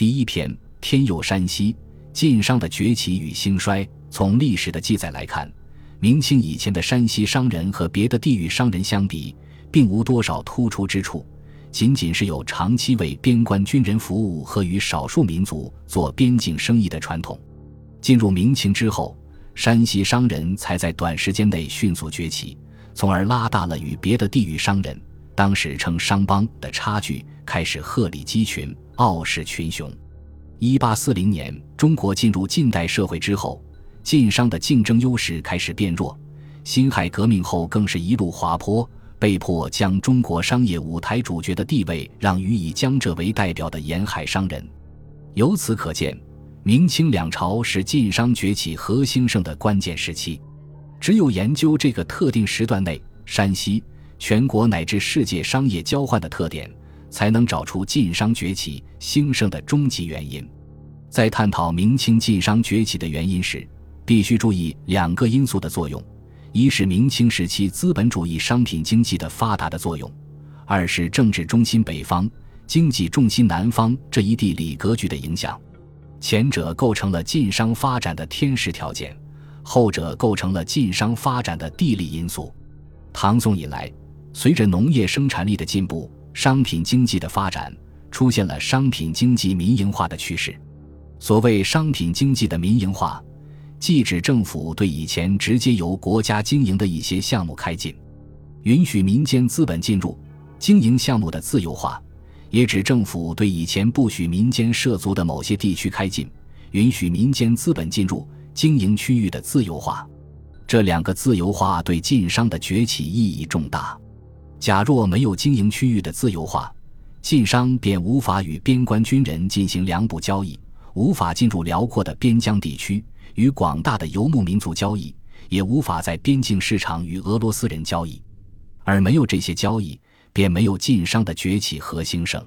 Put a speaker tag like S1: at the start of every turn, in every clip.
S1: 第一篇：天佑山西，晋商的崛起与兴衰。从历史的记载来看，明清以前的山西商人和别的地域商人相比，并无多少突出之处，仅仅是有长期为边关军人服务和与少数民族做边境生意的传统。进入明清之后，山西商人才在短时间内迅速崛起，从而拉大了与别的地域商人（当时称商帮）的差距，开始鹤立鸡群，傲视群雄。一八四零年，中国进入近代社会之后，晋商的竞争优势开始变弱。辛亥革命后，更是一路滑坡，被迫将中国商业舞台主角的地位让予以江浙为代表的沿海商人。由此可见。明清两朝是晋商崛起和兴盛的关键时期，只有研究这个特定时段内山西全国乃至世界商业交换的特点，才能找出晋商崛起兴盛的终极原因。在探讨明清晋商崛起的原因时，必须注意两个因素的作用：一是明清时期资本主义商品经济的发达的作用；二是政治中心北方、经济重心南方这一地理格局的影响。前者构成了晋商发展的天时条件，后者构成了晋商发展的地利因素。唐宋以来，随着农业生产力的进步，商品经济的发展，出现了商品经济民营化的趋势。所谓商品经济的民营化，既指政府对以前直接由国家经营的一些项目开禁，允许民间资本进入经营项目的自由化。也指政府对以前不许民间涉足的某些地区开禁，允许民间资本进入经营区域的自由化。这两个自由化对晋商的崛起意义重大。假若没有经营区域的自由化，晋商便无法与边关军人进行粮补交易，无法进入辽阔的边疆地区与广大的游牧民族交易，也无法在边境市场与俄罗斯人交易。而没有这些交易。便没有晋商的崛起和兴盛。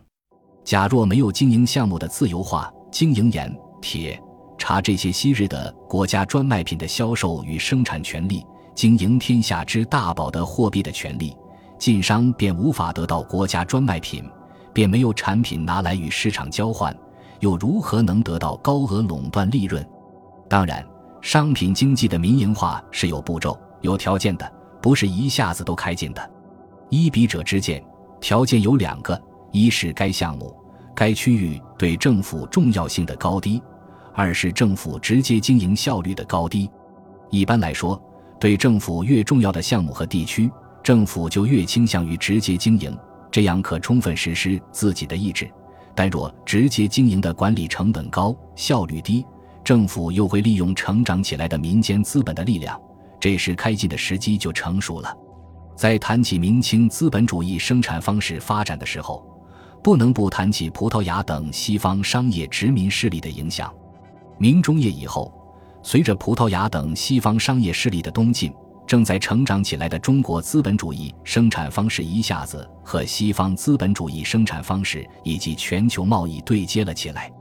S1: 假若没有经营项目的自由化，经营盐、铁、茶这些昔日的国家专卖品的销售与生产权利，经营天下之大宝的货币的权利，晋商便无法得到国家专卖品，便没有产品拿来与市场交换，又如何能得到高额垄断利润？当然，商品经济的民营化是有步骤、有条件的，不是一下子都开进的。依笔者之见，条件有两个：一是该项目、该区域对政府重要性的高低；二是政府直接经营效率的高低。一般来说，对政府越重要的项目和地区，政府就越倾向于直接经营，这样可充分实施自己的意志。但若直接经营的管理成本高、效率低，政府又会利用成长起来的民间资本的力量，这时开进的时机就成熟了。在谈起明清资本主义生产方式发展的时候，不能不谈起葡萄牙等西方商业殖民势力的影响。明中叶以后，随着葡萄牙等西方商业势力的东进，正在成长起来的中国资本主义生产方式一下子和西方资本主义生产方式以及全球贸易对接了起来。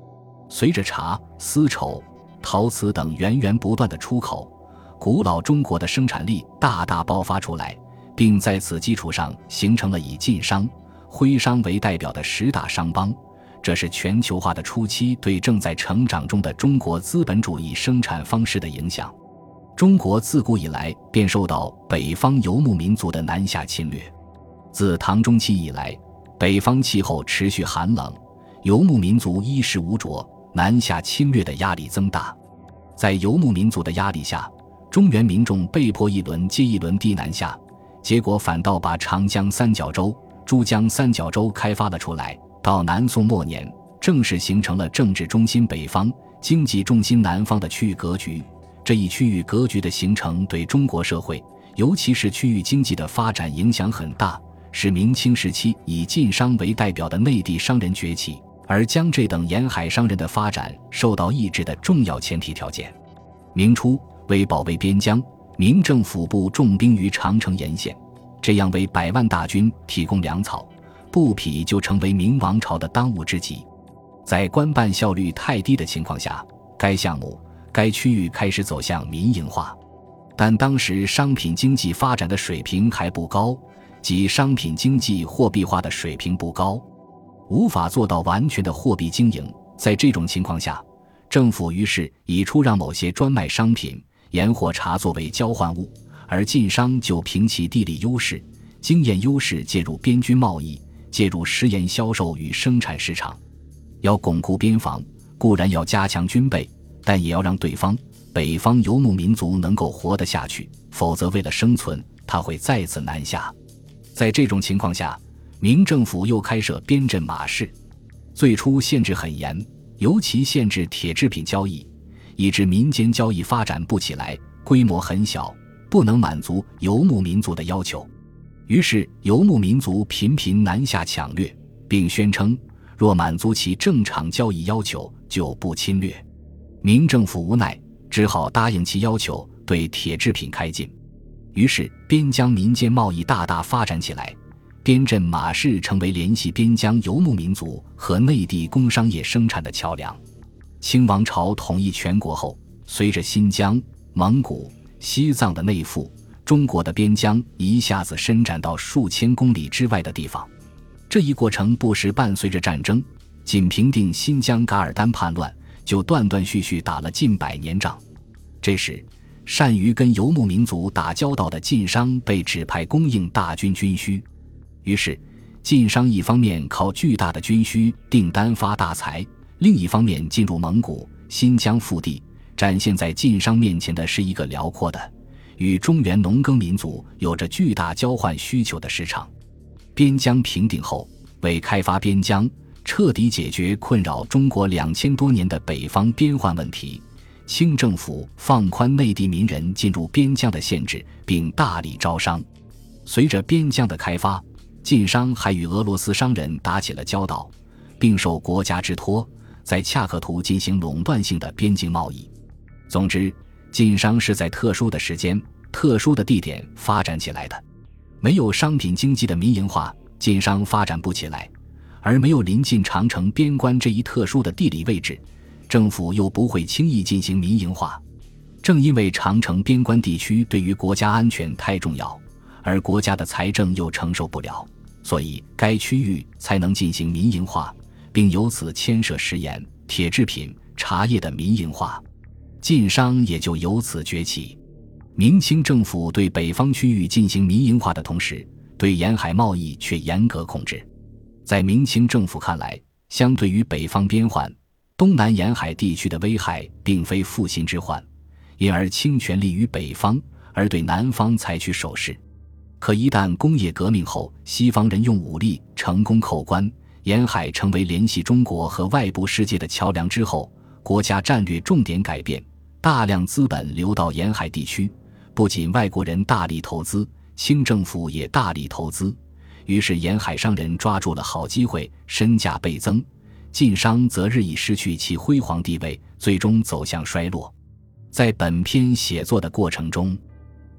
S1: 随着茶、丝绸、陶瓷等源源不断的出口，古老中国的生产力大大爆发出来。并在此基础上形成了以晋商、徽商为代表的十大商帮，这是全球化的初期对正在成长中的中国资本主义生产方式的影响。中国自古以来便受到北方游牧民族的南下侵略，自唐中期以来，北方气候持续寒冷，游牧民族衣食无着，南下侵略的压力增大。在游牧民族的压力下，中原民众被迫一轮接一轮地南下。结果反倒把长江三角洲、珠江三角洲开发了出来。到南宋末年，正式形成了政治中心北方、经济重心南方的区域格局。这一区域格局的形成，对中国社会，尤其是区域经济的发展影响很大，是明清时期以晋商为代表的内地商人崛起，而江浙等沿海商人的发展受到抑制的重要前提条件。明初，为保卫边疆。明政府部重兵于长城沿线，这样为百万大军提供粮草、布匹，就成为明王朝的当务之急。在官办效率太低的情况下，该项目、该区域开始走向民营化。但当时商品经济发展的水平还不高，即商品经济货币化的水平不高，无法做到完全的货币经营，在这种情况下，政府于是以出让某些专卖商品、盐或茶作为交换物，而晋商就凭其地理优势、经验优势介入边军贸易，介入食盐销售与生产市场。要巩固边防，固然要加强军备，但也要让对方北方游牧民族能够活得下去，否则为了生存，他会再次南下。在这种情况下，明政府又开设边镇马市，最初限制很严。尤其限制铁制品交易，以致民间交易发展不起来，规模很小，不能满足游牧民族的要求。于是游牧民族频频南下抢掠，并宣称若满足其正常交易要求，就不侵略。明政府无奈，只好答应其要求，对铁制品开禁。于是边疆民间贸易大大发展起来。边镇马市成为联系边疆游牧民族和内地工商业生产的桥梁。清王朝统一全国后，随着新疆、蒙古、西藏的内附，中国的边疆一下子伸展到数千公里之外的地方。这一过程不时伴随着战争，仅平定新疆噶尔丹叛乱，就断断续续打了近百年仗。这时，善于跟游牧民族打交道的晋商被指派供应大军军需。于是，晋商一方面靠巨大的军需订单发大财，另一方面进入蒙古、新疆腹地，展现在晋商面前的是一个辽阔的、与中原农耕民族有着巨大交换需求的市场。边疆平定后，为开发边疆，彻底解决困扰中国两千多年的北方边患问题，清政府放宽内地民人进入边疆的限制，并大力招商。随着边疆的开发，晋商还与俄罗斯商人打起了交道，并受国家之托，在恰克图进行垄断性的边境贸易。总之，晋商是在特殊的时间、特殊的地点发展起来的。没有商品经济的民营化，晋商发展不起来；而没有临近长城边关这一特殊的地理位置，政府又不会轻易进行民营化。正因为长城边关地区对于国家安全太重要。而国家的财政又承受不了，所以该区域才能进行民营化，并由此牵涉食盐、铁制品、茶叶的民营化，晋商也就由此崛起。明清政府对北方区域进行民营化的同时，对沿海贸易却严格控制。在明清政府看来，相对于北方边患，东南沿海地区的危害并非复兴之患，因而倾全力于北方，而对南方采取守势。可一旦工业革命后，西方人用武力成功扣关，沿海成为联系中国和外部世界的桥梁之后，国家战略重点改变，大量资本流到沿海地区，不仅外国人大力投资，清政府也大力投资，于是沿海商人抓住了好机会，身价倍增，晋商则日益失去其辉煌地位，最终走向衰落。在本篇写作的过程中。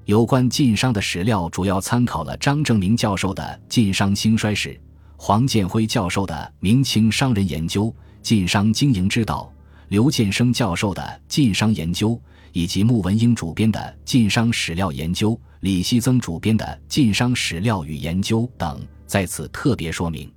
S1: 有关晋商的史料主要参考了张正明教授的《晋商兴衰史》，黄建辉教授的《明清商人研究晋商经营之道》，刘建生教授的《晋商研究》，以及穆文英主编的《晋商史料研究》，李希曾主编的《晋商史料与研究》等，在此特别说明。